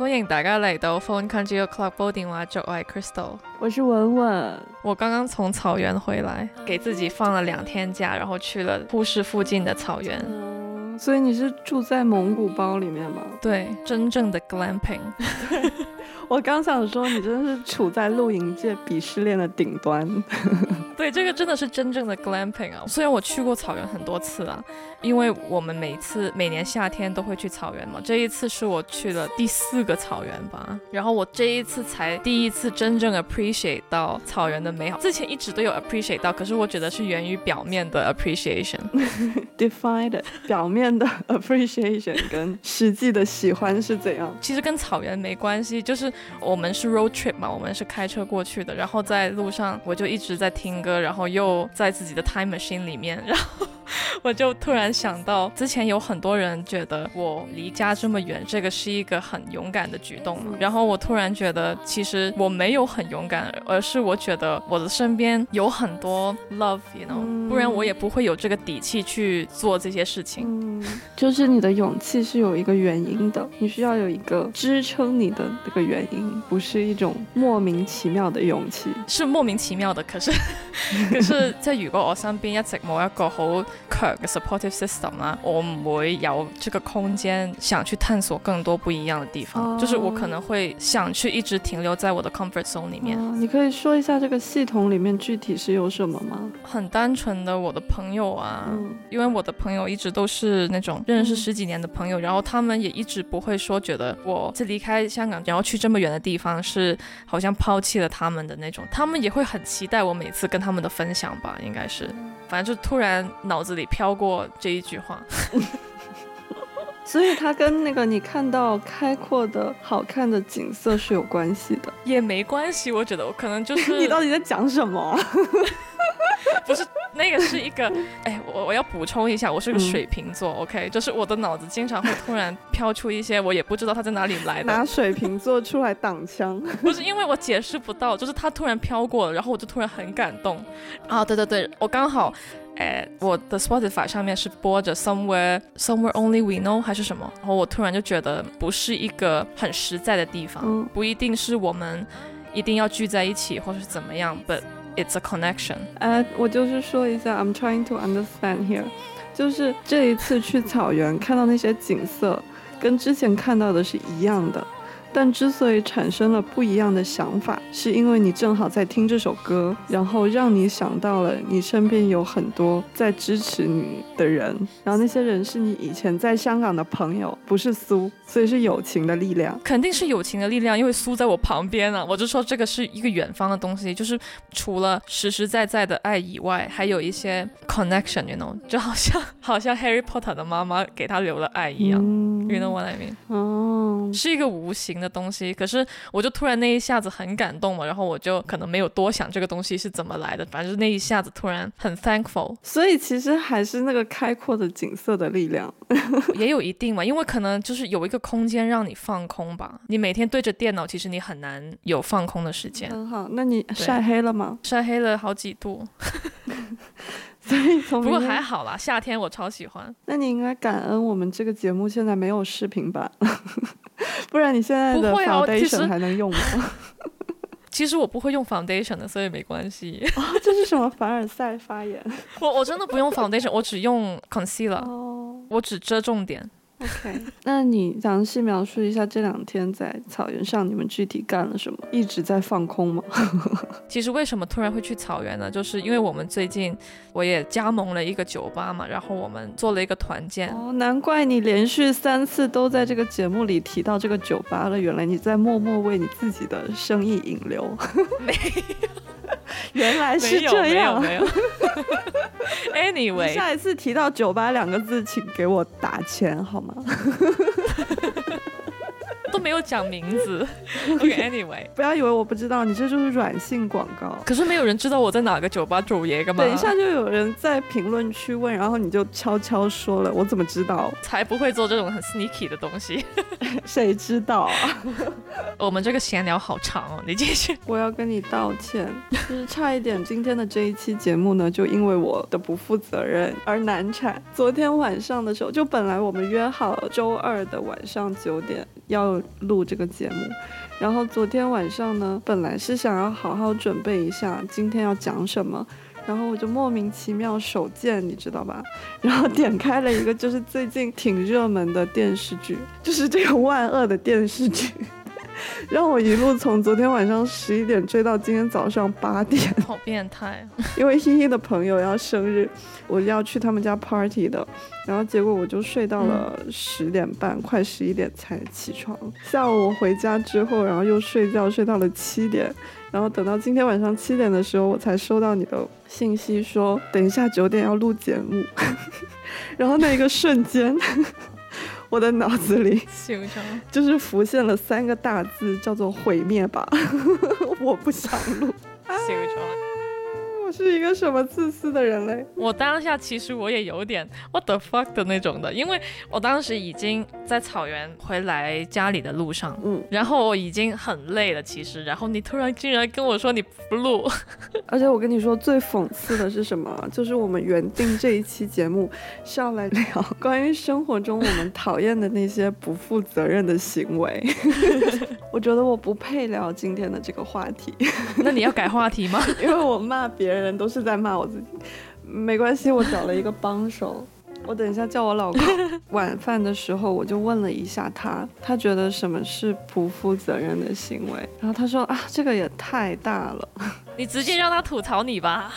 歡迎大家嚟到 Phone Country Club 煲電話粥，我係 Crystal。我是文文，我剛剛從草原回來，給自己放了兩天假，然後去了呼市附近的草原。嗯，所以你是住在蒙古包裡面嗎？對，真正的 glamping。我剛想說，你真的是處在露營界鄙視鏈的頂端。對，這個真的是真正的 glamping 啊！虽然我去过草原很多次啊，因为我们每次每年夏天都会去草原嘛，这一次是我去了第四个草原吧。然后我这一次才第一次真正 appreciate 到草原的美好，之前一直都有 appreciate 到，可是我觉得是源于表面的 appreciation。Defined 表面的 appreciation 跟实际的喜欢是怎样？其实跟草原没关系，就是。我们是 road trip 嘛，我们是开车过去的，然后在路上我就一直在听歌，然后又在自己的 time machine 里面，然后 我就突然想到，之前有很多人觉得我离家这么远，这个是一个很勇敢的举动嘛，然后我突然觉得其实我没有很勇敢，而是我觉得我的身边有很多 love，you know，不然我也不会有这个底气去做这些事情。嗯，就是你的勇气是有一个原因的，你需要有一个支撑你的那个原因。不是一种莫名其妙的勇气，是莫名其妙的。可是，可是即係如果我身边一直冇一個好強嘅 supportive system 啦，我唔會有这个空间想去探索更多不一样的地方。Oh. 就是我可能会想去一直停留在我的 comfort zone 里面。Oh. 你可以说一下这个系统里面具体是有什么吗？很單純的，我的朋友啊，mm. 因为我的朋友一直都是那种认识十几年的朋友，mm. 然后他们也一直不会说觉得我在离开香港然后去这么远的地方是好像抛弃了他们的那种，他们也会很期待我每次跟他们的分享吧，应该是，反正就突然脑子里飘过这一句话，所以他跟那个你看到开阔的好看的景色是有关系的，也没关系，我觉得我可能就 是你到底在讲什么？不是那个是一个，哎，我我要补充一下，我是个水瓶座，嗯，OK，就是我的脑子经常会突然飘出一些我也不知道它在哪里来的。拿水瓶座出来挡枪？不是因为我解释不到，就是它突然飘过了，然后我就突然很感动。啊，对对对，我刚好，哎，我的 Spotify 上面是播着 Somewhere Somewhere Only We Know 还是什么，然后我突然就觉得不是一个很实在的地方，嗯，不一定是我们一定要聚在一起或是怎么样，but。It's a connection。呃，我就是说一下，I'm trying to understand here，就是这一次去草原看到那些景色，跟之前看到的是一样的。但之所以产生了不一样的想法，是因为你正好在听这首歌，然后让你想到了你身边有很多在支持你的人，然后那些人是你以前在香港的朋友，不是苏，所以是友情的力量，肯定是友情的力量，因为苏在我旁边啊，我就说这个是一个远方的东西，就是除了实实在在的爱以外，还有一些 connection，you know，就好像 好像 Harry Potter 的妈妈给他留了爱一样，嗯，you know what I mean？哦，是一个无形的东西，可是我就突然那一下子很感动嘛，然后我就可能没有多想这个东西是怎么来的，反正就那一下子突然很 thankful。所以其实还是那个开阔的景色的力量。也有一定嘛，因为可能就是有一個空间让你放空吧。你每天对着电脑，其实你很难有放空的时间。很好，那你晒黑了吗？晒黑了好几度，所以从不过还好啦，夏天我超喜欢。那你应该感恩我们这个节目现在没有视频版。不然你现在的 foundation 还能用吗？其实我不会用 foundation 的，所以没关系。哦，这是什么凡尔赛发言？我我真的不用 foundation，我只用 concealer，哦，我只遮重點。OK，那你详细描述一下这两天在草原上你们具体干了什么？一直在放空吗？其实为什么突然会去草原呢？就是因为我们最近我也加盟了一个酒吧嘛，然后我们做了一个团建。哦，难怪你连续三次都在这个节目里提到这个酒吧了，原来你在默默为你自己的生意引流。没有，原来是这样。没有，沒有。Anyway，下一次提到酒吧两个字，请给我打钱好嗎？都没有讲名字。OK，Anyway，不要以为我不知道，你这就是软性广告。可是没有人知道我在哪个酒吧主爷干嘛？等一下就有人在评论区问，然后你就悄悄说了，我怎么知道？才不会做这种很 sneaky 的东西。谁知道啊？我们这个闲聊好长哦，你继续。我要跟你道歉，就是差一点，今天的这一期节目呢，就因为我的不负责任而难产。昨天晚上的时候，就本来我们约好周二的晚上九點。要录这个节目。然后昨天晚上呢，本来是想要好好准备一下今天要讲什么，然后我就莫名其妙手贱，你知道吧？然后点开了一个就是最近挺热门的电视剧，就是这个万恶的电视剧。让我一路从昨天晚上十一点追到今天早上八点，好变态！因为依依的朋友要生日，我要去他们家 party 的，然后结果我就睡到了十点半，快十一点才起床。下午我回家之后，然后又睡觉，睡到了七点，然后等到今天晚上七点的时候，我才收到你的信息说等一下九点要录节目，然后那一个瞬间。我的脑子里 就是浮现了三个大字，叫做“毁灭吧”，我不想录。是一个什么自私的人类？我当下其实我也有点 what the fuck 的那种的，因为我当时已经在草原回来家里的路上，嗯，然后我已经很累了，其实，然后你突然竟然跟我说你不录，而且我跟你说最讽刺的是什么？就是我们原定这一期节目是要来聊关于生活中我们讨厌的那些不负责任的行为，我觉得我不配聊今天的这个话题。那你要改话题吗？因为我骂别人。人都是在骂我自己，没关系，我找了一个帮手。我等一下叫我老公。晚饭的时候，我就问了一下他，他觉得什么是不负责任的行为。然后他说啊，这个也太大了。你直接让他吐槽你吧。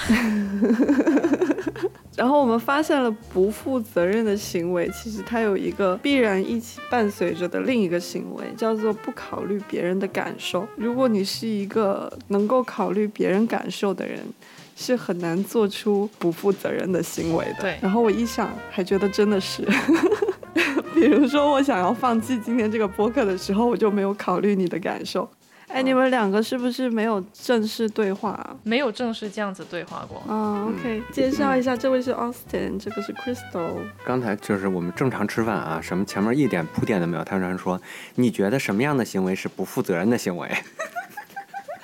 然后我们发现了不负责任的行为，其实它有一个必然一起伴随着的另一个行为，叫做不考虑别人的感受。如果你是一个能够考虑别人感受的人。是很难做出不负责任的行为的。对。然后我一想，还觉得真的是，比如说我想要放弃今天这个播客的时候，我就没有考虑你的感受。哎，你们两个是不是没有正式对话？没有正式这样子对话过。啊，OK。介绍一下，这位是 Austin，这个是 Crystal。刚才就是我们正常吃饭啊，什么前面一点铺垫都没有。他突然说：“你觉得什么样的行为是不负责任的行为？”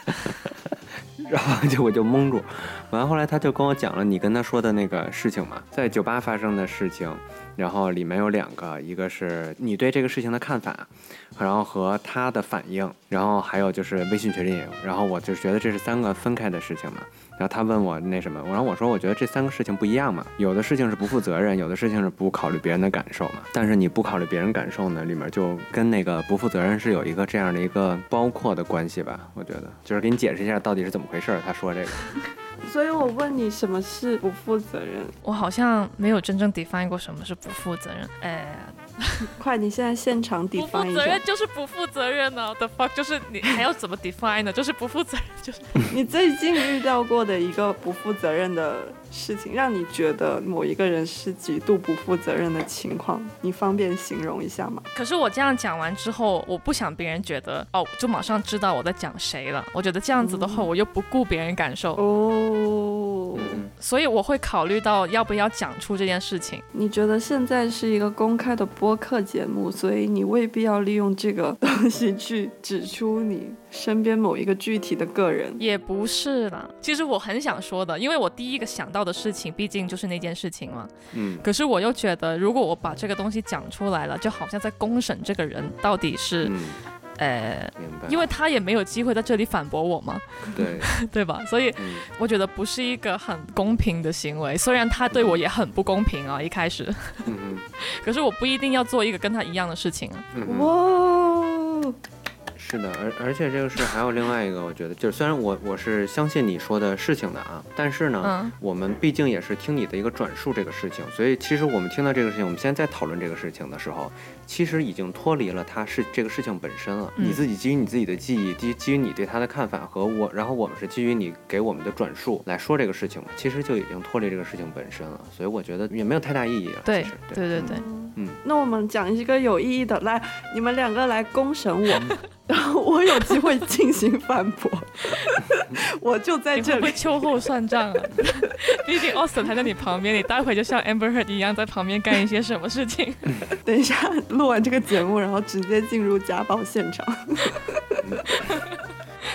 然后就我就蒙住，完后来他就跟我讲了你跟他说的那个事情嘛，在酒吧发生的事情，然后里面有两个，一个是你对这个事情的看法，然后和他的反应，然后还有就是微信群里，然后我就觉得这是三个分开的事情嘛。然后他问我那什么，然后我说我觉得这三个事情不一样嘛，有的事情是不负责任，有的事情是不考虑别人的感受嘛。但是你不考虑别人感受呢，里面就跟那个不负责任是有一个这样的一个包括的关系吧？我觉得就是给你解释一下到底是怎么回事。他说这个，所以我问你什么是不负责任？我好像没有真正 define 过什么是不负责任。哎。快！你现在现场 define 不负责任就是不负责任呢？The fuck 就是你还要怎么 define 呢？就是不负责任，就是 你最近遇到过的一个不负责任的事情，让你觉得某一个人是极度不负责任的情况，你方便形容一下吗？可是我这样讲完之后，我不想别人觉得哦，就马上知道我在讲谁了。我觉得这样子的话，我又不顾别人感受哦，所以我会考虑到要不要讲出这件事情。你觉得现在是一个公开的播？播客节目，所以你未必要利用这个东西去指出你身边某一个具体的个人，也不是啦。其实我很想说的，因为我第一个想到的事情，毕竟就是那件事情嘛。嗯。可是我又觉得，如果我把这个东西讲出来了，就好像在公审这个人到底是。呃，因为他也没有机会在这里反驳我嘛，对 对吧？所以我觉得不是一个很公平的行为。虽然他对我也很不公平啊，一开始，可是我不一定要做一个跟他一样的事情啊。哇。是的，而而且这个事还有另外一个，我觉得就是虽然我我是相信你说的事情的啊，但是呢，我们毕竟也是听你的一个转述这个事情，所以其实我们听到这个事情，我们现在在讨论这个事情的时候，其实已经脱离了它是这个事情本身了。你自己基于你自己的记忆，基基于你对他的看法和我，然后我们是基于你给我们的转述来说这个事情，其实就已经脱离这个事情本身了。所以我觉得也没有太大意义了。对对对对，嗯，那我们讲一个有意义的，来，你们两个来公审我。然后我有机会进行反驳，我就在这里秋后算账啊！毕竟 Austin 还在你旁边，你待会就像 Amber Heard 一样在旁边干一些什么事情？等一下录完这个节目，然后直接进入家暴现场。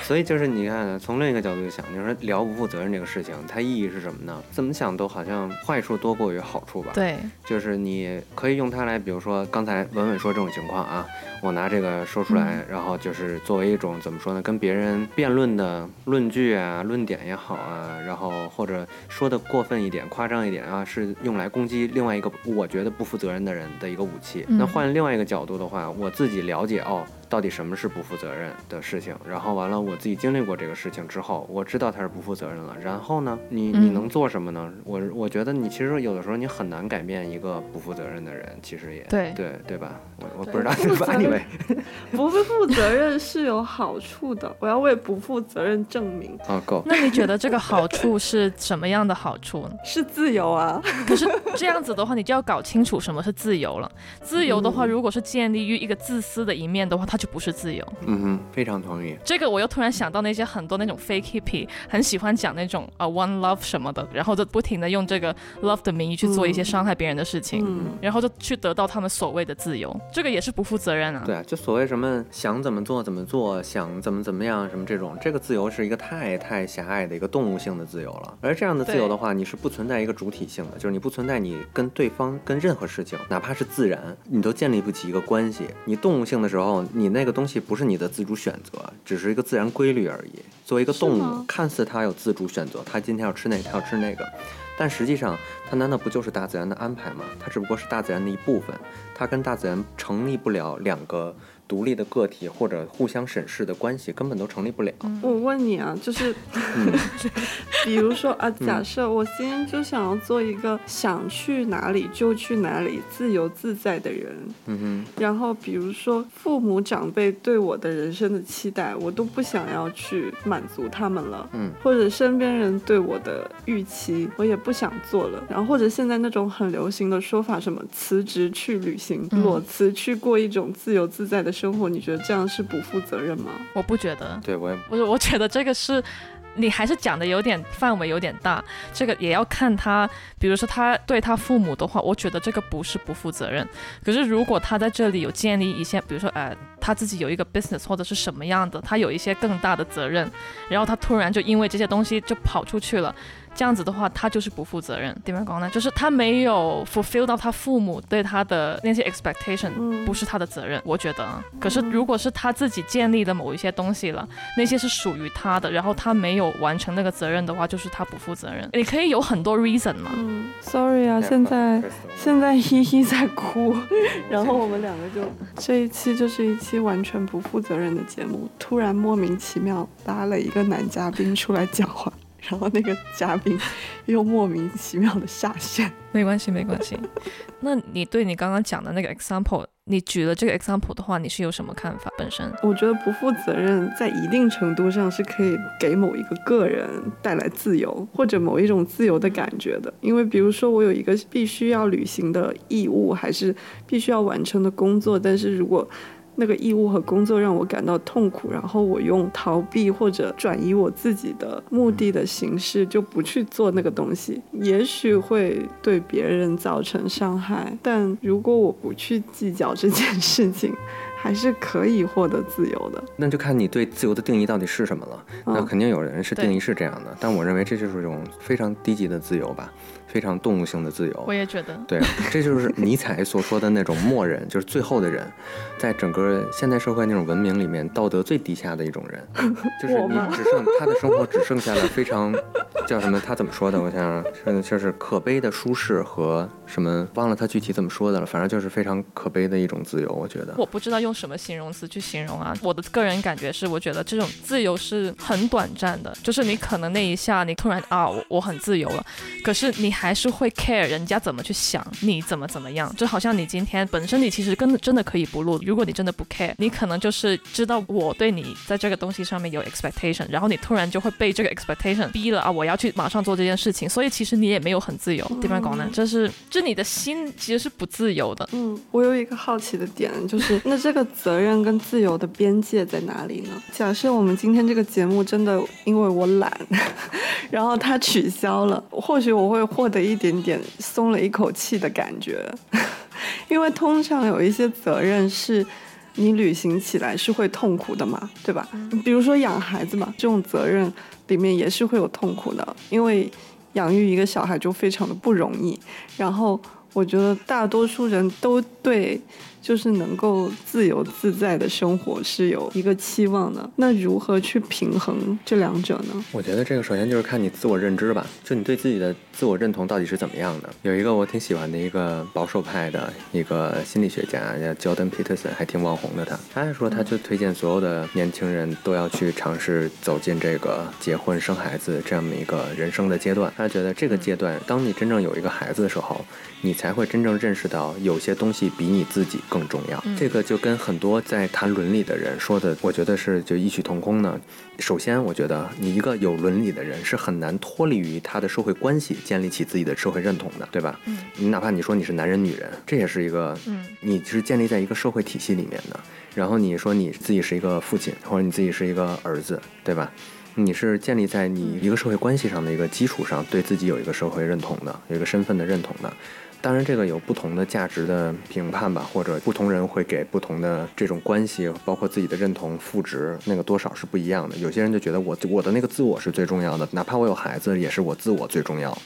所以就是你看，从另一个角度去想，你说聊不负责任这个事情，它意义是什么呢？怎么想都好像坏处多过于好处吧。，对，就是你可以用它来，比如说刚才文文说这种情况啊，我拿这个说出来，然后就是作为一种怎么说呢，跟别人辩论的论据啊、论点也好啊，然后或者说的过分一点、夸张一点啊，是用来攻击另外一个我觉得不负责任的人的一个武器。嗯那换另外一个角度的话，我自己了解哦。到底什么是不负责任的事情？然后完了，我自己经历过这个事情之后，我知道他是不负责任了。然后呢，你你嗯能做什么呢？我我觉得你其实有的时候你很难改变一个不负责任的人，其实也对对对吧？我我不知道不负责任 anyway 不负责任是有好处的，我要为不负责任证明 哦够那你觉得这个好处是什么样的好处呢？是自由啊。可是这样子的话，你就要搞清楚什么是自由了。自由的话，嗯如果是建立于一个自私的一面的话，它就不是自由。嗯哼，非常同意。这个我又突然想到那些很多那种 fake hippie，很喜欢讲那种啊 one love 什么的，然后就不停的用这个 love 的名义去做一些嗯伤害别人的事情，嗯，然后就去得到他们所谓的自由，这个也是不负责任啊。对啊，就所谓什么想怎么做怎么做，想怎么怎么样什么这种，这个自由是一个太太狭隘的一个动物性的自由了。而这样的自由的话，你是不存在一个主体性的，就是你不存在你跟对方跟任何事情，哪怕是自然，你都建立不起一个关系。你动物性的时候，你那个东西不是你的自主选择，只是一个自然规律而已。作为一个动物，看似它有自主选择，它今天要吃那个，它要吃那个。但实际上，它难道不就是大自然的安排吗？它只不过是大自然的一部分，它跟大自然成立不了两个独立的个体或者互相审视的关系，根本都成立不了。我问你啊，就是，嗯 比如说啊，假设我今天就想要做一个想去哪里就去哪里、自由自在的人，嗯哼然后比如说父母长辈对我的人生的期待，我都不想要去满足他们了。嗯或者身边人对我的预期，我也不想做了。然后或者现在那种很流行的说法，什么辞职去旅行，嗯裸辞去过一种自由自在的生活，你觉得这样是不负责任吗？我不觉得，对我也不是，我觉得这个是。你还是讲的有点范围有点大，这个也要看他，比如说他对他父母的话，我觉得这个不是不负责任。可是如果他在这里有建立一些，比如说呃他自己有一个 business 或者是什么样的，他有一些更大的责任，然后他突然就因为这些东西就跑出去了，这样子的话，他就是不负责任。点样讲呢？就是他没有 fulfill 到他父母对他的那些 expectation，嗯不是他的责任，我觉得啊。可是如果是他自己建立的某一些东西了，那些是属于他的，然后他没有完成那个责任的话，就是他不负责任。你可以有很多 reason 嘛。嗯，sorry 啊，现在现在依依在哭，然后我们两个就这一期就是一期完全不负责任的节目，突然莫名其妙拉了一个男嘉宾出来讲话，然后那个嘉宾又莫名其妙的下线。没关系，没关系。那你对你刚刚讲的那个 example，你举了这个 example 的话，你是有什么看法？本身，我觉得不负责任在一定程度上是可以给某一个个人带来自由，或者某一种自由的感觉的。因为比如说我有一个必须要履行的义务，还是必须要完成的工作，但是如果那个义务和工作让我感到痛苦，然后我用逃避或者转移我自己的目的的形式，就不去做那个东西，也许会对别人造成伤害。但如果我不去计较这件事情，还是可以获得自由的。那就看你对自由的定义到底是什么了。那肯定有人是定义是这样的，但我认为这就是一种非常低级的自由吧，非常动物性的自由我。也觉得，对，这就是尼采所说的那种末人，就是最后的人，在整个现代社会那种文明里面，道德最低下的一种人，就是你只剩他的生活只剩下了非常叫什么？他怎么说的？我想想，是就是可悲的舒适和什么？忘了他具体怎么说的了，反正就是非常可悲的一种自由，我觉得。我不知道用什么形容词去形容啊。我的个人感觉是，我觉得这种自由是很短暂的，就是你可能那一下你突然啊，我我很自由了，可是你还是会 care 人家怎么去想你怎么怎么样。就好像你今天本身你其实跟真的可以不录，如果你真的不 care，你可能就是知道我对你在这个东西上面有 expectation，然后你突然就会被这个 expectation 逼了啊，我要去马上做这件事情，所以其实你也没有很自由。地方讲呢，这是就你的心其实是不自由的。嗯，我有一个好奇的点，就是 那这个责任跟自由的边界在哪里呢？假设我们今天这个节目真的因为我懒，然后它取消了，或许我会获得一点点松了一口气的感觉，因为通常有一些责任是。你履行起来是会痛苦的嘛，对吧？比如说养孩子嘛，这种责任里面也是会有痛苦的，因为养育一个小孩就非常的不容易。然后我觉得大多数人都对。就是能够自由自在的生活是有一个期望的，那如何去平衡这两者呢？我觉得这个首先就是看你自我认知吧，就你对自己的自我认同到底是怎么样的。有一个我挺喜欢的一个保守派的一个心理学家叫 Jordan Peterson，还挺网红的。他他还说，他就推荐所有的年轻人都要去尝试走进这个结婚生孩子这样的一个人生的阶段。他觉得这个阶段，当你真正有一个孩子的时候，你才会真正认识到有些东西比你自己。更重要，这个就跟很多在谈伦理的人说的，我觉得是就异曲同工呢。首先，我觉得你一个有伦理的人是很难脱离于他的社会关系，建立起自己的社会认同的，对吧？嗯，你哪怕你说你是男人、女人，这也是一个，嗯，你是建立在一个社会体系里面的。然后你说你自己是一个父亲，或者你自己是一个儿子，对吧？你是建立在你一个社会关系上的一个基础上，对自己有一个社会认同的，有一个身份的认同的。当然，这个有不同的价值的评判吧，或者不同人会给不同的这种关系，包括自己的认同赋值，那个多少是不一样的。有些人就觉得我我的那个自我是最重要的，哪怕我有孩子，也是我自我最重要。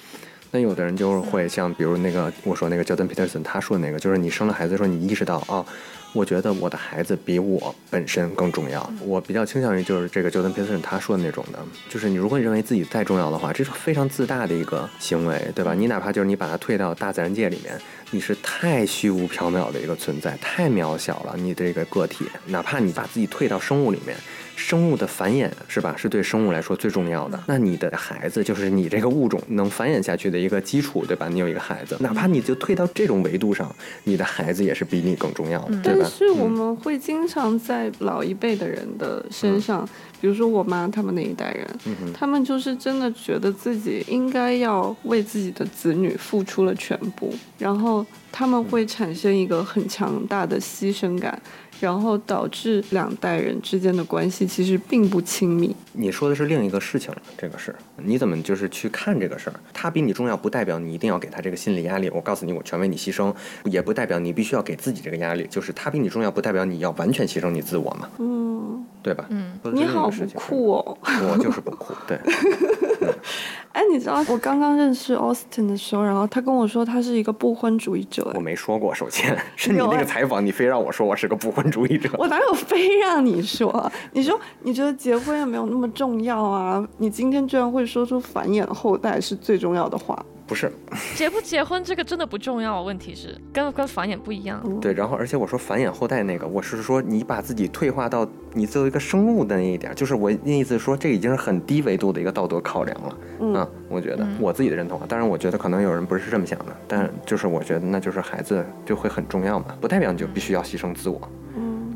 那有的人就会像，比如那个我说那个 Jordan Peterson 他说的那个，就是你生了孩子的时候，你意识到啊。我觉得我的孩子比我本身更重要。我比较倾向于就是这个 Jordan Peterson 他说的那种的，就是你如果你认为自己再重要的话，这是非常自大的一个行为，对吧？你哪怕就是你把它退到大自然界里面，你是太虚无缥缈的一个存在，太渺小了。你这个个体，哪怕你把自己退到生物里面。生物的繁衍是吧？是对生物来说最重要的。那你的孩子就是你这个物种能繁衍下去的一个基础，对吧？你有一个孩子，哪怕你就退到这种维度上，你的孩子也是比你更重要的，对吧？但是我们会经常在老一辈的人的身上，比如说我妈他们那一代人，他们就是真的觉得自己应该要为自己的子女付出了全部，然后他们会产生一个很强大的牺牲感。然后导致两代人之间的关系其实并不亲密。你说的是另一个事情了，这个是你怎么就是去看这个事儿？他比你重要，不代表你一定要给他这个心理压力。我告诉你，我全为你牺牲，也不代表你必须要给自己这个压力。就是他比你重要，不代表你要完全牺牲你自我嘛？嗯，对吧？嗯，你好不酷哦！我就是不酷，对。哎，你知道我刚刚认识 Austin 的时候，然后他跟我说他是一个不婚主义者。我没说过，首先 是你那个采访，你非让我说我是个不婚主义者。我哪有非让你说？你说你觉得结婚也没有那么重要啊？你今天居然会说出繁衍后代是最重要的话。不是，结不结婚这个真的不重要，问题是跟跟繁衍不一样。对，然后而且我说繁衍后代那个，我是说你把自己退化到你作为一个生物的那一点，就是我那意思说这已经是很低维度的一个道德考量了。嗯，我觉得我自己的认同啊，当然我觉得可能有人不是这么想的，但就是我觉得那就是孩子就会很重要嘛，不代表你就必须要牺牲自我。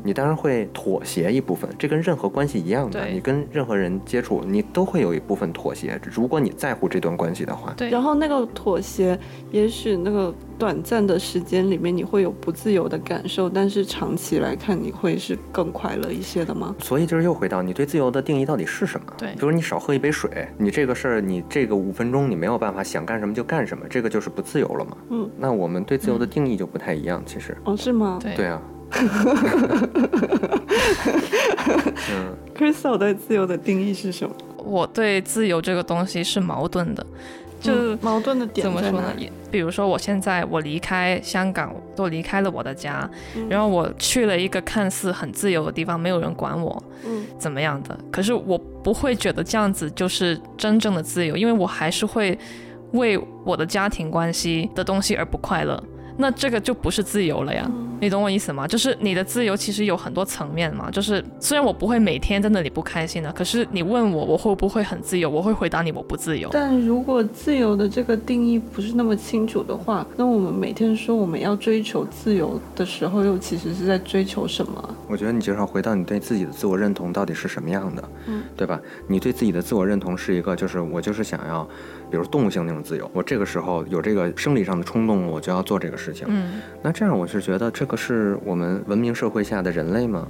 你当然会妥协一部分，这跟任何关系一样的。你跟任何人接触，你都会有一部分妥协。如果你在乎这段关系的话，对。然后那个妥协，也许那个短暂的时间里面你会有不自由的感受，但是长期来看你会是更快乐一些的吗？所以就是又回到你对自由的定义到底是什么？对。比如你少喝一杯水，你这个事儿，你这个五分钟你没有办法想干什么就干什么，这个就是不自由了嘛？嗯。那我们对自由的定义就不太一样，其实。哦，是吗？对。对啊。嗯，Crystal 对自由的定义是什么？我对自由这个东西是矛盾的，就矛盾的点怎么说呢？比如说，我现在我离开香港，都离开了我的家，然后我去了一个看似很自由的地方，没有人管我，嗯，怎么样的？可是我不会觉得这样子就是真正的自由，因为我还是会为我的家庭关系的东西而不快乐。那这个就不是自由了呀，你懂我意思吗？就是你的自由其实有很多层面嘛。就是虽然我不会每天在那里不开心的，可是你问我我会不会很自由，我会回答你我不自由。但如果自由的这个定义不是那么清楚的话，那我们每天说我们要追求自由的时候，又其实是在追求什么？我觉得你就是要回到你对自己的自我认同到底是什么样的，嗯，对吧？你对自己的自我认同是一个，就是我就是想要。比如动物性那种自由，我这个时候有这个生理上的冲动，我就要做这个事情。嗯，那这样我是觉得这个是我们文明社会下的人类吗？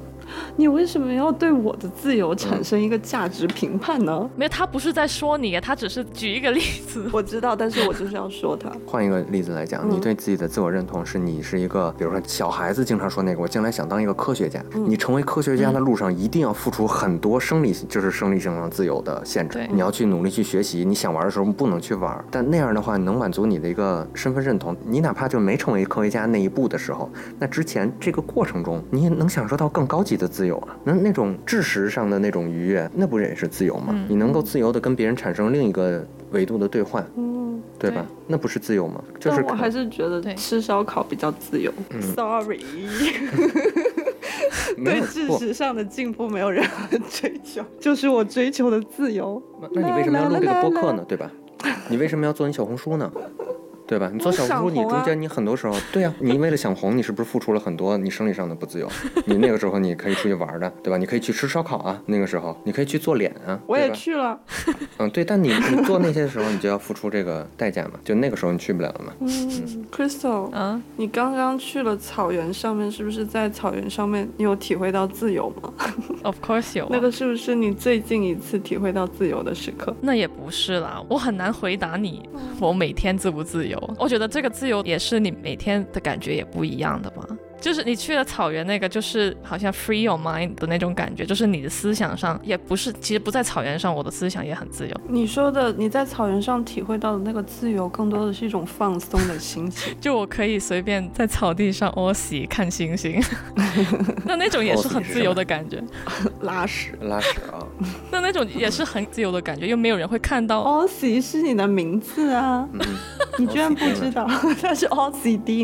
你为什么要对我的自由产生一个价值评判呢？没有，他不是在说你，他只是举一个例子。我知道，但是我就是要说他。换一个例子来讲，你对自己的自我认同是你是一个，比如说小孩子经常说那个，我将来想当一个科学家。你成为科学家的路上一定要付出很多生理，就是生理性上自由的限制。你要去努力去学习，你想玩的时候不能去玩。但那样的话，能满足你的一个身份认同。你哪怕就没成为科学家那一步的时候，那之前这个过程中，你也能享受到更高级的自由啊。那那种知识上的那种愉悦，那不也是自由吗？你能够自由的跟别人产生另一个维度的兑换，嗯，对吧？那不是自由吗？就是我还是觉得吃烧烤比较自由。Sorry，对知识上的进步没有任何追求，就是我追求的自由。那你为什么要录这个播客呢？对吧？你为什么要做你小红书呢？对吧？你做小红书，你中间你很多时候，对呀，你为了想红，你是不是付出了很多？你生理上的不自由。你那个时候你可以出去玩的，对吧？你可以去吃烧烤啊，那个时候你可以去做脸啊。我也去了。嗯，对，但你你做那些时候，你就要付出这个代价嘛。就那个时候你去不了了嘛。嗯，Crystal，嗯，你刚刚去了草原上面，是不是在草原上面你有体会到自由吗？Of course 有。那个是不是你最近一次体会到自由的时刻？那也不是啦，我很难回答你，我每天自不自由？我觉得这个。自由也是你每天的感觉也不一样的吧。就是你去了草原，那个就是好像 free your mind 的那种感觉，就是你的思想上也不是，其实不在草原上，我的思想也很自由。你说的你在草原上体会到的那个自由，更多的是一种放松的心情，就我可以随便在草地上屙屎看星星，那那种也是很自由的感觉。拉屎，拉屎啊！那那种也是很自由的感觉，又没有人会看到。屙屎是你的名字啊，你居然不知道那是 o c d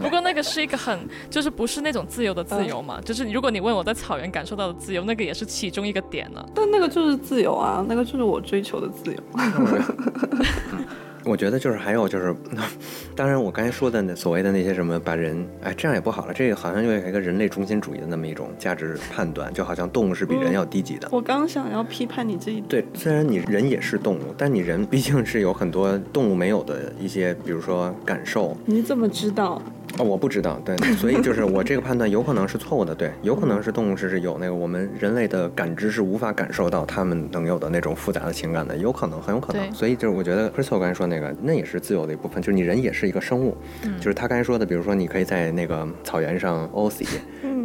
不过那个是一个很。就是不是那种自由的自由嘛？就是如果你问我在草原感受到的自由，那个也是其中一个点呢。但那个就是自由啊，那个就是我追求的自由。我觉得就是还有就是，当然我刚才说的那所谓的那些什么把人哎这样也不好了，这个好像又有一个人类中心主义的那么一种价值判断，就好像动物是比人要低级的。我刚想要批判你这一对，虽然你人也是动物，但你人毕竟是有很多动物没有的一些，比如说感受。你怎么知道？啊，我不知道，对，所以就是我这个判断有可能是错误的，对，有可能是动物是是有那个我们人类的感知是无法感受到它们能有的那种复杂的情感的，有可能，很有可能。所以就是我觉得 Crystal 刚才说那个，那也是自由的一部分，就是你人也是一个生物，就是他刚才说的，比如说你可以在那个草原上 o c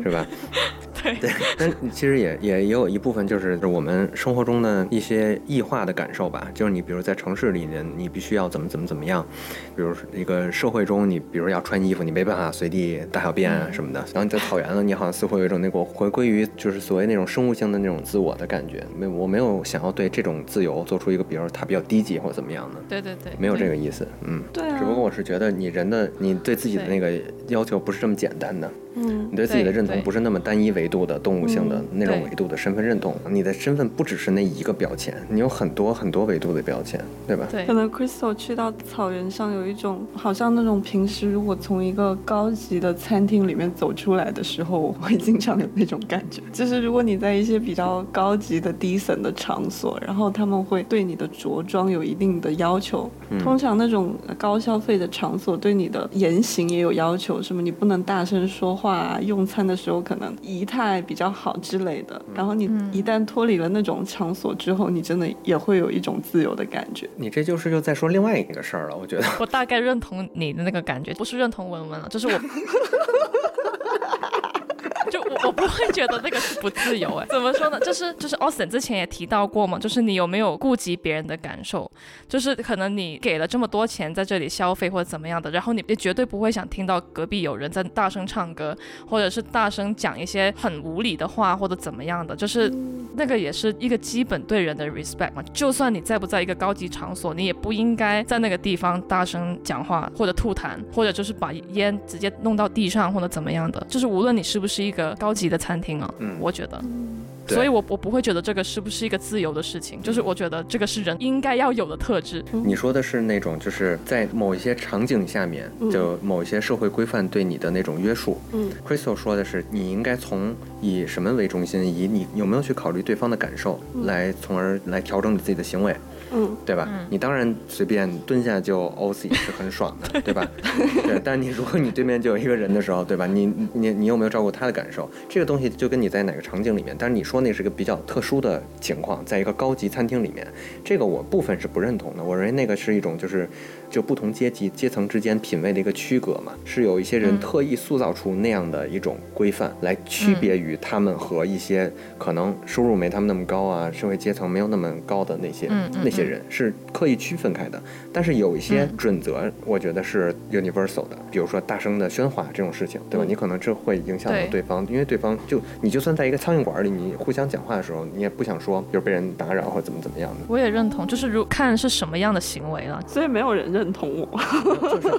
是吧？对，但其实也也也有一部分就是我们生活中的一些异化的感受吧，就是你比如在城市里面，你必须要怎么怎么怎么样，比如一个社会中，你比如要穿衣服，你没办法随地大小便啊什么的。然后你在草原了，你好像似乎有一种那个回归于就是所谓那种生物性的那种自我的感觉。没，我没有想要对这种自由做出一个，比如它比较低级或者怎么样的。对对对，没有这个意思。嗯，对只不过我是觉得你人的你对自己的那个要求不是这么简单的。嗯，你对自己的认同不是那么单一维度的动物性的那种维度的身份认同，你的身份不只是那一个标签，你有很多很多维度的标签，对吧？对。可能 Crystal 去到草原上有一种，好像那种平时如果从一个高级的餐厅里面走出来的时候，我会经常有那种感觉，就是如果你在一些比较高级的低层的场所，然后他们会对你的着装有一定的要求，通常那种高消费的场所对你的言行也有要求，什么你不能大声说。话用餐的时候可能仪态比较好之类的，然后你一旦脱离了那种场所之后，你真的也会有一种自由的感觉。你这就是又在说另外一个事儿了，我觉得。我大概认同你的那个感觉，不是认同文文了，就是我。我我不会觉得那个是不自由哎，怎么说呢？就是就是 Austin 之前也提到过嘛，就是你有没有顾及别人的感受？就是可能你给了这么多钱在这里消费或者怎么样的，然后你也绝对不会想听到隔壁有人在大声唱歌，或者是大声讲一些很无理的话或者怎么样的，就是那个也是一个基本对人的 respect 嘛。就算你在不在一个高级场所，你也不应该在那个地方大声讲话或者吐痰，或者就是把烟直接弄到地上或者怎么样的。就是无论你是不是一个。高级的餐厅啊，嗯，我觉得，对所以我我不会觉得这个是不是一个自由的事情，就是我觉得这个是人应该要有的特质。你说的是那种，就是在某一些场景下面，就某一些社会规范对你的那种约束。嗯，Crystal 说的是，你应该从以什么为中心，以你有没有去考虑对方的感受，来从而来调整你自己的行为。嗯，对吧？你当然随便蹲下就 OC 是很爽的，对吧？对，但你如果你对面就有一个人的时候，对吧？你你你有没有照顾他的感受？这个东西就跟你在哪个场景里面，但是你说那是个比较特殊的情况，在一个高级餐厅里面，这个我部分是不认同的。我认为那个是一种就是就不同阶级阶层之间品味的一个区隔嘛，是有一些人嗯特意塑造出那样的一种规范，来区别于他们和一些可能收入没他们那么高啊，社会阶层没有那么高的那些那些人是刻意区分开的。但是有一些嗯准则，我觉得是 universal 的，比如说大声的喧哗这种事情，对吧？嗯你可能这会影响到对对方，因为对方就你就算在一个苍蝇馆里，你互相讲话的时候，你也不想说，比如被人打扰或怎么怎么样的。我也认同，就是如看是什么样的行为了。所以没有人认同我。就是，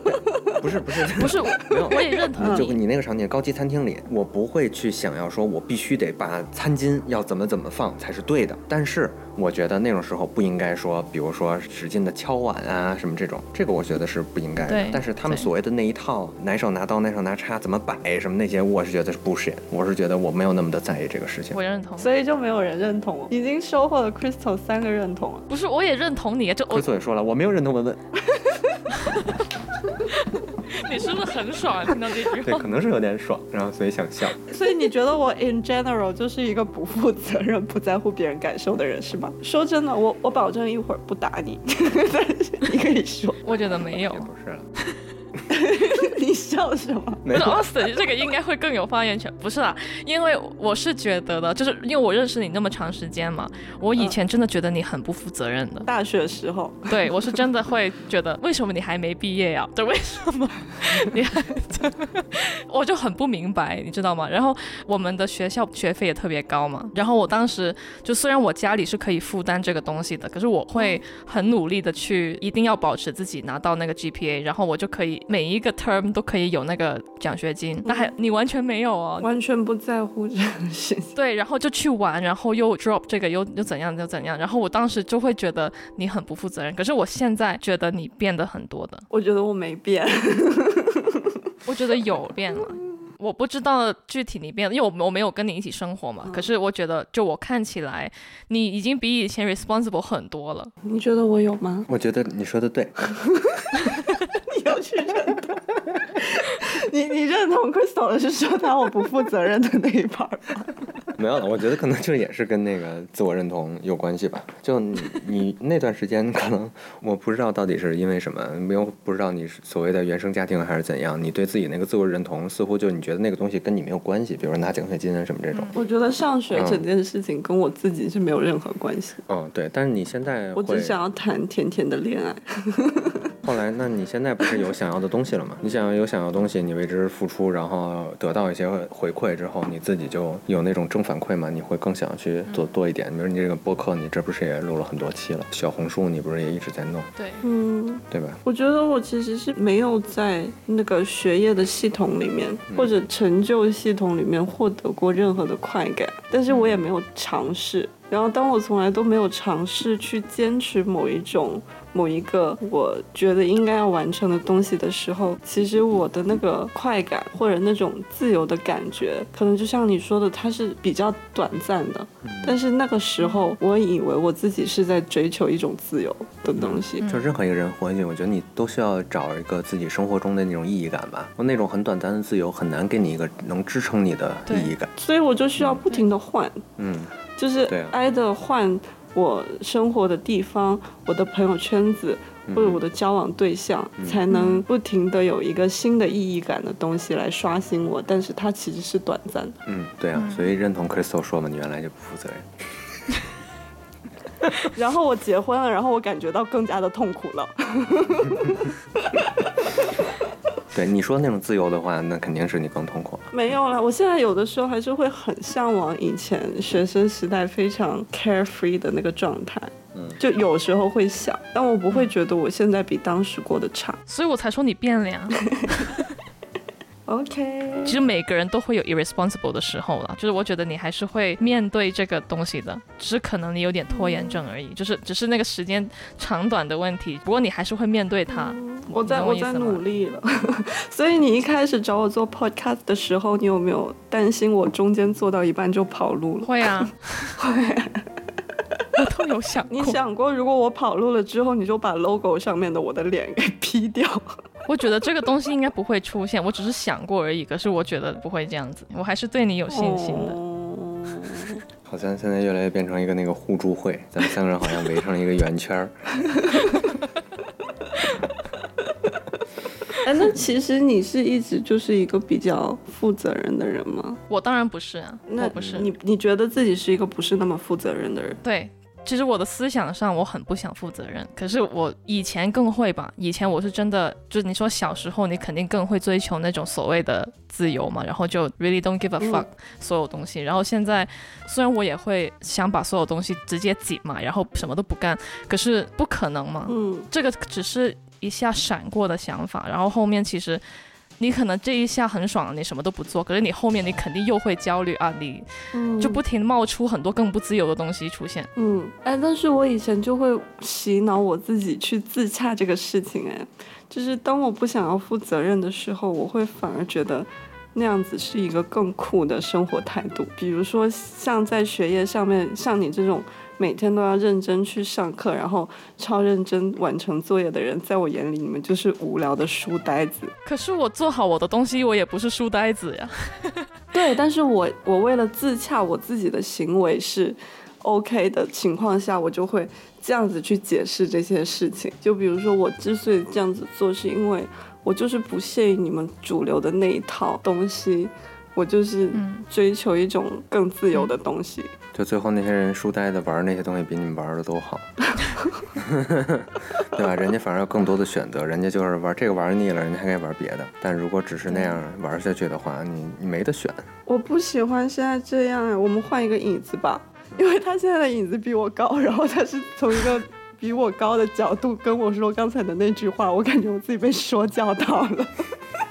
不是不是不是，我 没有我也认同就。你那个场景，高级餐厅里，我不会去想要说，我必须得把餐巾要怎么怎么放才是对的。但是我觉得那种时候不应该说，比如说使劲的敲碗啊什么这种，这个我觉得是不应该的对。但是他们所谓的那一套，哪手拿刀，哪手拿叉，怎么摆什么那些，我是觉得是 bullshit。我是觉得我没有那么的在意这个事情我。认同，所以就没有人认同我，已经收获了 Crystal 三个认同了。不是，我也认同你，就我奎索也说了，我没有认同文文，你是不是很爽啊？听到这句话对，话可，能是有点爽，然后所以想笑。所以你觉得我 in general 就是一个不负责任、不在乎别人感受的人是吗？说真的，我我保证一会儿不打你，但是你可以说，我觉得没有。不是了，你笑什么？没有。不是 Austin 这个应该会更有发言权，不是啦，因为我是觉得的，就是因为我认识你那么长时间嘛，我以前真的觉得你很不负责任的，大学时候，对我是真的会觉得，为什么你还没毕业呀、对，为什么？你还，我就很不明白，你知道吗？然后我们的学校学费也特别高嘛，然后我当时就虽然我家里是可以负担这个东西的，可是我会很努力的去，一定要保持自己拿到那个 GPA，然后我就可以每一个 term 都可以有那个奖学金。那还你完全没有哦，完全不在乎这个事情。对，然后就去玩，然后又 drop 这个又又怎样又怎样，然后我当时就会觉得你很不负责任，可是我现在觉得你变得很多的，我觉得我没变，我觉得有变了。我不知道具体你变了，因为我我没有跟你一起生活嘛。可是我觉得，就我看起来，你已经比以前 responsible 很多了。你觉得我有吗？我觉得你说的对，是真的。你你认同 Crystal 的是说他我不负责任的那一 part 吗？没有了，我觉得可能就也是跟那个自我认同有关系吧。就你你那段时间，可能我不知道到底是因为什么，没有不知道你是所谓的原生家庭还是怎样，你对自己那个自我认同似乎就你觉得那个东西跟你没有关系，比如说拿奖学金啊什么这种。我觉得上学整件事情跟我自己是没有任何关系，嗯，对，但是你现在我只想要谈甜甜的恋爱。后来，那你现在不是有想要的东西了吗？你想要有想要的东西，你为之付出，然后得到一些回馈之后，你自己就有那种正反馈嘛？你会更想要去做多一点。比如你这个播客，你这不是也录了很多期了？小红书你不是也一直在弄，对，嗯，对吧？我觉得我其实是没有在那个学业的系统里面或者成就系统里面获得过任何的快感，但是我也没有尝试。然后，当我从来都没有尝试去坚持某一种、某一个我觉得应该要完成的东西的时候，其实我的那个快感或者那种自由的感觉，可能就像你说的，它是比较短暂的。但是那个时候，我以为我自己是在追求一种自由的东西。就任何一个人活下去，我觉得你都需要找一个自己生活中的那种意义感吧。那种很短暂的自由，很难给你一个能支撑你的意义感。所以我就需要不停的换，嗯，就是挨着换我生活的地方、我的朋友圈子嗯或者我的交往对象，才能不停的有一个新的意义感的东西来刷新我。但是它其实是短暂的。嗯，对啊，所以认同 Crystal 说嘛，你原来就不负责任。然后我结婚了，然后我感觉到更加的痛苦了。对你说那种自由的话，那肯定是你更痛苦了。没有了，我现在有的时候还是会很向往以前学生时代非常 carefree 的那个状态。嗯就有时候会想，但我不会觉得我现在比当时过得差。所以我才说你变了呀。OK，其实每个人都会有 irresponsible 的时候了，就是我觉得你还是会面对这个东西的，只是可能你有点拖延症而已，就是只是那个时间长短的问题。不过你还是会面对它。我在我在努力了，所以你一开始找我做 podcast 的时候，你有没有担心我中间做到一半就跑路了？会啊，会 我都有想过。你想过，如果我跑路了之后，你就把 logo 上面的我的脸给 P 掉？我觉得这个东西应该不会出现，我只是想过而已。可是我觉得不会这样子，我还是对你有信心的。哦好像现在越来越变成一个那个互助会，咱们三个人好像围成了一个圆圈儿。哎，那其实你是一直就是一个比较负责任的人吗？我当然不是啊，那我不是。你你觉得自己是一个不是那么负责任的人？对，其实我的思想上我很不想负责任，可是我以前更会吧。以前我是真的，就是你说小时候你肯定更会追求那种所谓的自由嘛，然后就 really don't give a fuck、所有东西。然后现在虽然我也会想把所有东西直接挤嘛，然后什么都不干，可是不可能嘛。嗯，这个只是一下闪过的想法，然后后面其实。你可能这一下很爽，你什么都不做，可是你后面你肯定又会焦虑啊，你嗯就不停冒出很多更不自由的东西出现。嗯，哎，但是我以前就会洗脑我自己去自洽这个事情，哎，就是当我不想要负责任的时候，我会反而觉得那样子是一个更酷的生活态度。比如说像在学业上面，像你这种每天都要认真去上课，然后超认真完成作业的人，在我眼里你们就是无聊的书呆子。可是我做好我的东西，我也不是书呆子呀。对，但是我我为了自洽我自己的行为是 OK 的情况下，我就会这样子去解释这些事情。就比如说，我之所以这样子做，是因为我就是不屑于你们主流的那一套东西，我就是嗯追求一种更自由的东西。就最后那些人书呆子玩那些东西比你们玩的都好，对吧？人家反而有更多的选择，人家就是玩这个玩腻了，人家还可以玩别的。但如果只是那样玩下去的话，你你没得选。我不喜欢现在这样哎，我们换一个椅子吧，因为他现在的椅子比我高，然后他是从一个比我高的角度跟我说刚才的那句话，我感觉我自己被说教到了。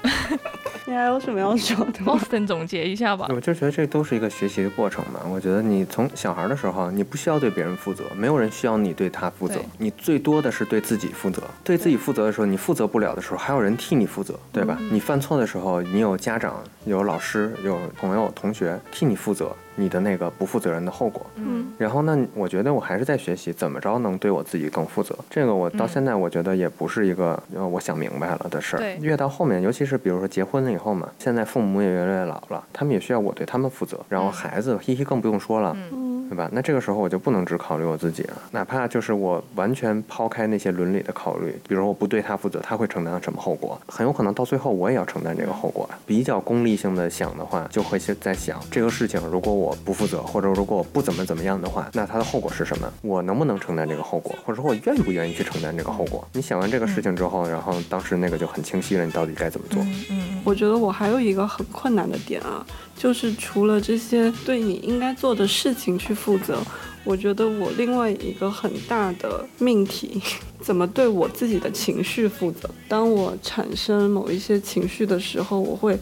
你还有什么要说的吗？Austin 总结一下吧。我就觉得这都是一个学习的过程嘛。我觉得你从小孩的时候，你不需要对别人负责，没有人需要你对他负责，你最多的是对自己负责。对自己负责的时候，你负责不了的时候，还有人替你负责，对吧？你犯错的时候，你有家长、有老师、有朋友、同学替你负责你的那个不负责任的后果。嗯然后呢，我觉得我还是在学习怎么着能对我自己更负责。这个我到嗯现在我觉得也不是一个呃我想明白了的事儿对。越到后面，尤其是比如说结婚了以后嘛，现在父母也越来越老了，他们也需要我对他们负责。然后嗯孩子嘿嘿更不用说了。嗯对吧？那这个时候我就不能只考虑我自己了，哪怕就是我完全抛开那些伦理的考虑，比如我不对他负责，他会承担什么后果？很有可能到最后我也要承担这个后果。比较功利性的想的话，就会在想这个事情，如果我不负责，或者如果我不怎么怎么样的话，那它的后果是什么？我能不能承担这个后果？或者说我愿不愿意去承担这个后果？你想完这个事情之后，然后当时那个就很清晰了，你到底该怎么做？嗯我觉得我还有一个很困难的点啊，就是除了这些对你应该做的事情去负责，我觉得我另外一个很大的命题，怎么对我自己的情绪负责。当我产生某一些情绪的时候，我会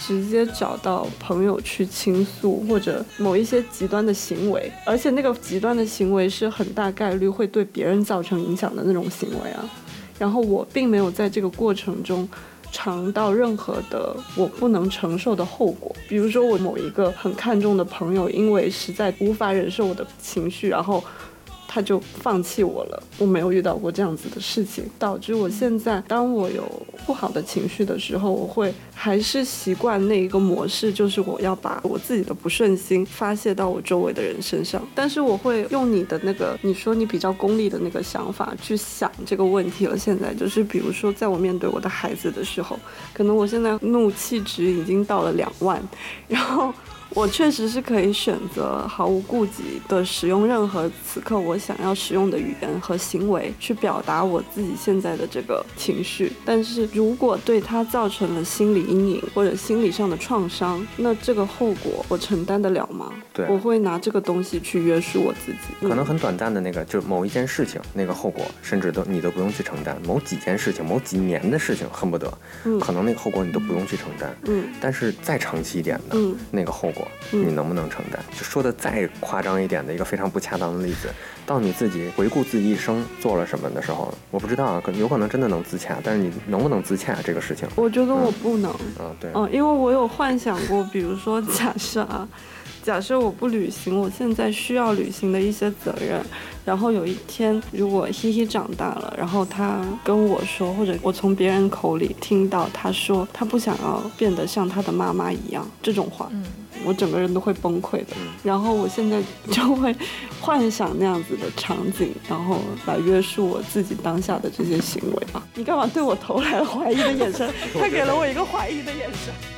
直接找到朋友去倾诉，或者某一些极端的行为，而且那个极端的行为是很大概率会对别人造成影响的那种行为啊。然后我并没有在这个过程中尝到任何的我不能承受的后果。比如说，我某一个很看重的朋友，因为实在无法忍受我的情绪，然后他就放弃我了。我没有遇到过这样子的事情，导致我现在当我有不好的情绪的时候，我会还是习惯那一个模式，就是我要把我自己的不顺心发泄到我周围的人身上。但是我会用你的那个你说你比较功利的那个想法去想这个问题了。现在就是比如说，在我面对我的孩子的时候，可能我现在怒气值已经到了两万，然后我确实是可以选择毫无顾忌的使用任何此刻我想要使用的语言和行为去表达我自己现在的这个情绪。但是如果对他造成了心理阴影或者心理上的创伤，那这个后果我承担得了吗？对我会拿这个东西去约束我自己。可能很短暂的那个，就某一件事情那个后果，甚至都你都不用去承担。某几件事情、某几年的事情，恨不得，嗯可能那个后果你都不用去承担。嗯但是再长期一点的、嗯那个后果，嗯你能不能承担？就说的再夸张一点的一个非常不恰当的例子，到你自己回顾自己一生做了什么的时候，我不知道啊，可有可能真的能自洽，但是你能不能自洽这个事情，我觉得我不能。嗯，对，嗯，因为我有幻想过，比如说假设啊，假设我不履行我现在需要履行的一些责任，然后有一天如果希希长大了，然后他跟我说，或者我从别人口里听到他说他不想要变得像他的妈妈一样这种话，嗯，我整个人都会崩溃的嗯。然后我现在就会幻想那样子的场景，然后来约束我自己当下的这些行为啊。你干嘛对我投来了怀疑的眼神？他给了我一个怀疑的眼神。